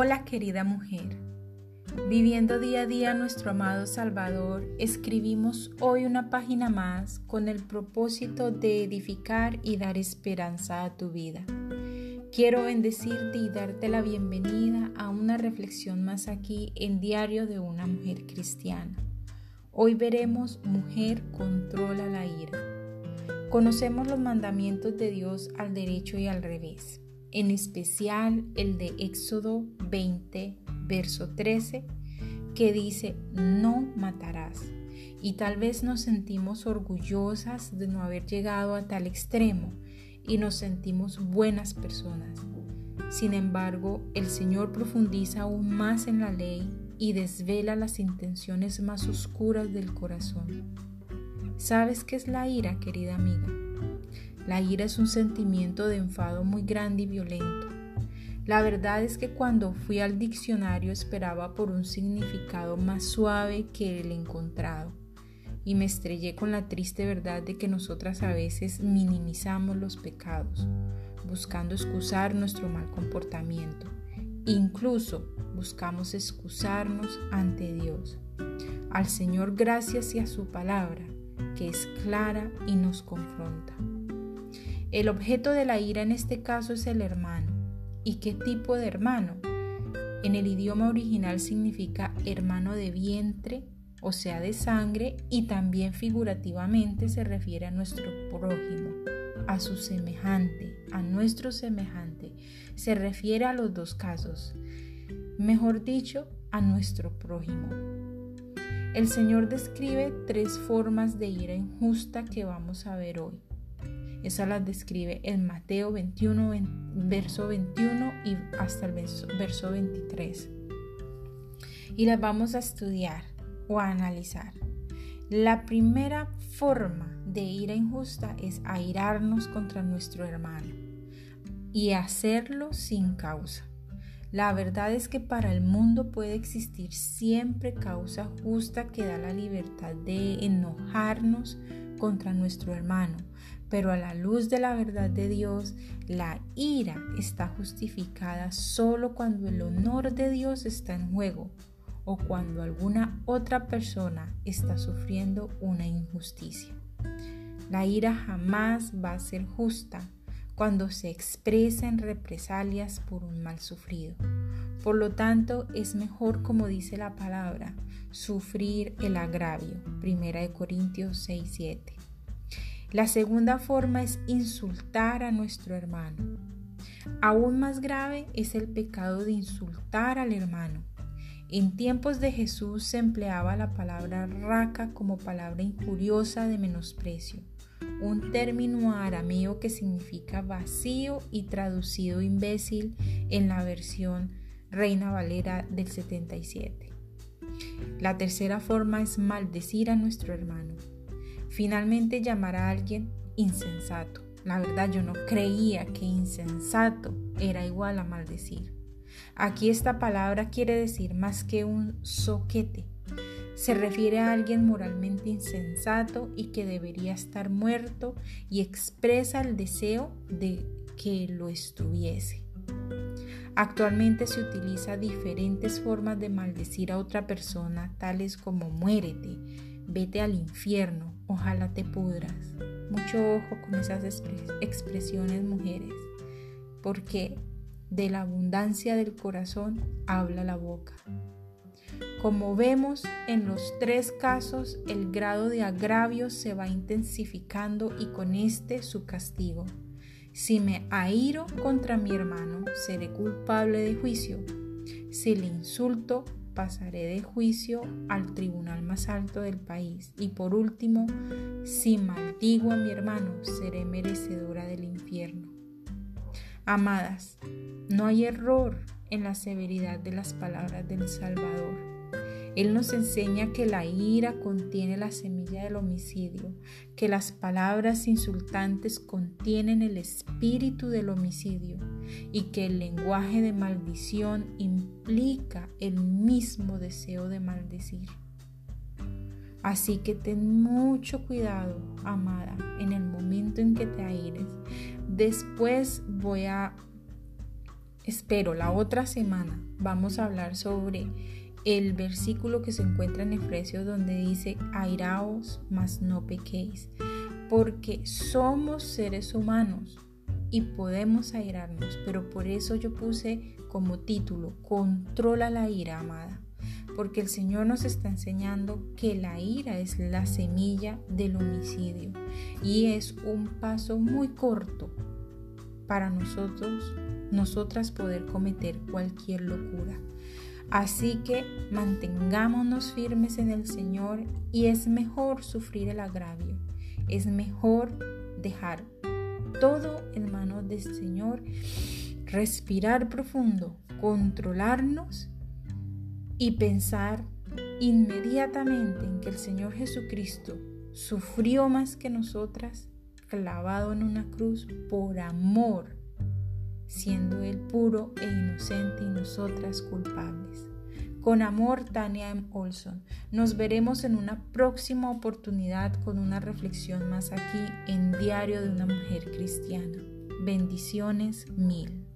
Hola querida mujer, viviendo día a día nuestro amado Salvador, escribimos hoy una página más con el propósito de edificar y dar esperanza a tu vida. Quiero bendecirte y darte la bienvenida a una reflexión más aquí en Diario de una Mujer Cristiana. Hoy veremos Mujer controla la ira. Conocemos los mandamientos de Dios al derecho y al revés en especial el de Éxodo 20, verso 13, que dice, no matarás. Y tal vez nos sentimos orgullosas de no haber llegado a tal extremo y nos sentimos buenas personas. Sin embargo, el Señor profundiza aún más en la ley y desvela las intenciones más oscuras del corazón. ¿Sabes qué es la ira, querida amiga? La ira es un sentimiento de enfado muy grande y violento. La verdad es que cuando fui al diccionario esperaba por un significado más suave que el encontrado y me estrellé con la triste verdad de que nosotras a veces minimizamos los pecados, buscando excusar nuestro mal comportamiento. Incluso buscamos excusarnos ante Dios. Al Señor gracias y a su palabra, que es clara y nos confronta. El objeto de la ira en este caso es el hermano. ¿Y qué tipo de hermano? En el idioma original significa hermano de vientre, o sea, de sangre, y también figurativamente se refiere a nuestro prójimo, a su semejante, a nuestro semejante. Se refiere a los dos casos, mejor dicho, a nuestro prójimo. El Señor describe tres formas de ira injusta que vamos a ver hoy. Esa las describe en Mateo 21, verso 21 y hasta el verso 23. Y las vamos a estudiar o a analizar. La primera forma de ira injusta es airarnos contra nuestro hermano y hacerlo sin causa. La verdad es que para el mundo puede existir siempre causa justa que da la libertad de enojarnos contra nuestro hermano, pero a la luz de la verdad de Dios, la ira está justificada solo cuando el honor de Dios está en juego o cuando alguna otra persona está sufriendo una injusticia. La ira jamás va a ser justa cuando se expresa en represalias por un mal sufrido. Por lo tanto, es mejor, como dice la palabra, sufrir el agravio. Primera de Corintios 6, 7. La segunda forma es insultar a nuestro hermano. Aún más grave es el pecado de insultar al hermano. En tiempos de Jesús se empleaba la palabra raca como palabra injuriosa de menosprecio, un término arameo que significa vacío y traducido imbécil en la versión Reina Valera del 77. La tercera forma es maldecir a nuestro hermano. Finalmente llamar a alguien insensato. La verdad yo no creía que insensato era igual a maldecir. Aquí esta palabra quiere decir más que un soquete. Se refiere a alguien moralmente insensato y que debería estar muerto y expresa el deseo de que lo estuviese. Actualmente se utiliza diferentes formas de maldecir a otra persona, tales como muérete, vete al infierno, ojalá te pudras. Mucho ojo con esas expresiones mujeres, porque de la abundancia del corazón habla la boca. Como vemos en los tres casos, el grado de agravio se va intensificando y con este su castigo. Si me airo contra mi hermano, seré culpable de juicio. Si le insulto, pasaré de juicio al tribunal más alto del país. Y por último, si maldigo a mi hermano, seré merecedora del infierno. Amadas, no hay error en la severidad de las palabras del Salvador. Él nos enseña que la ira contiene la semilla del homicidio, que las palabras insultantes contienen el espíritu del homicidio y que el lenguaje de maldición implica el mismo deseo de maldecir. Así que ten mucho cuidado, amada, en el momento en que te aires. Después voy a espero la otra semana vamos a hablar sobre el versículo que se encuentra en Efesios donde dice, airaos, mas no pequéis, porque somos seres humanos y podemos airarnos, pero por eso yo puse como título, controla la ira, amada, porque el Señor nos está enseñando que la ira es la semilla del homicidio y es un paso muy corto para nosotros, nosotras poder cometer cualquier locura. Así que mantengámonos firmes en el Señor y es mejor sufrir el agravio, es mejor dejar todo en manos del Señor, respirar profundo, controlarnos y pensar inmediatamente en que el Señor Jesucristo sufrió más que nosotras, clavado en una cruz por amor, siendo Él puro e inocente y nosotras culpables. Con amor, Tania M. Olson. Nos veremos en una próxima oportunidad con una reflexión más aquí en Diario de una Mujer Cristiana. Bendiciones mil.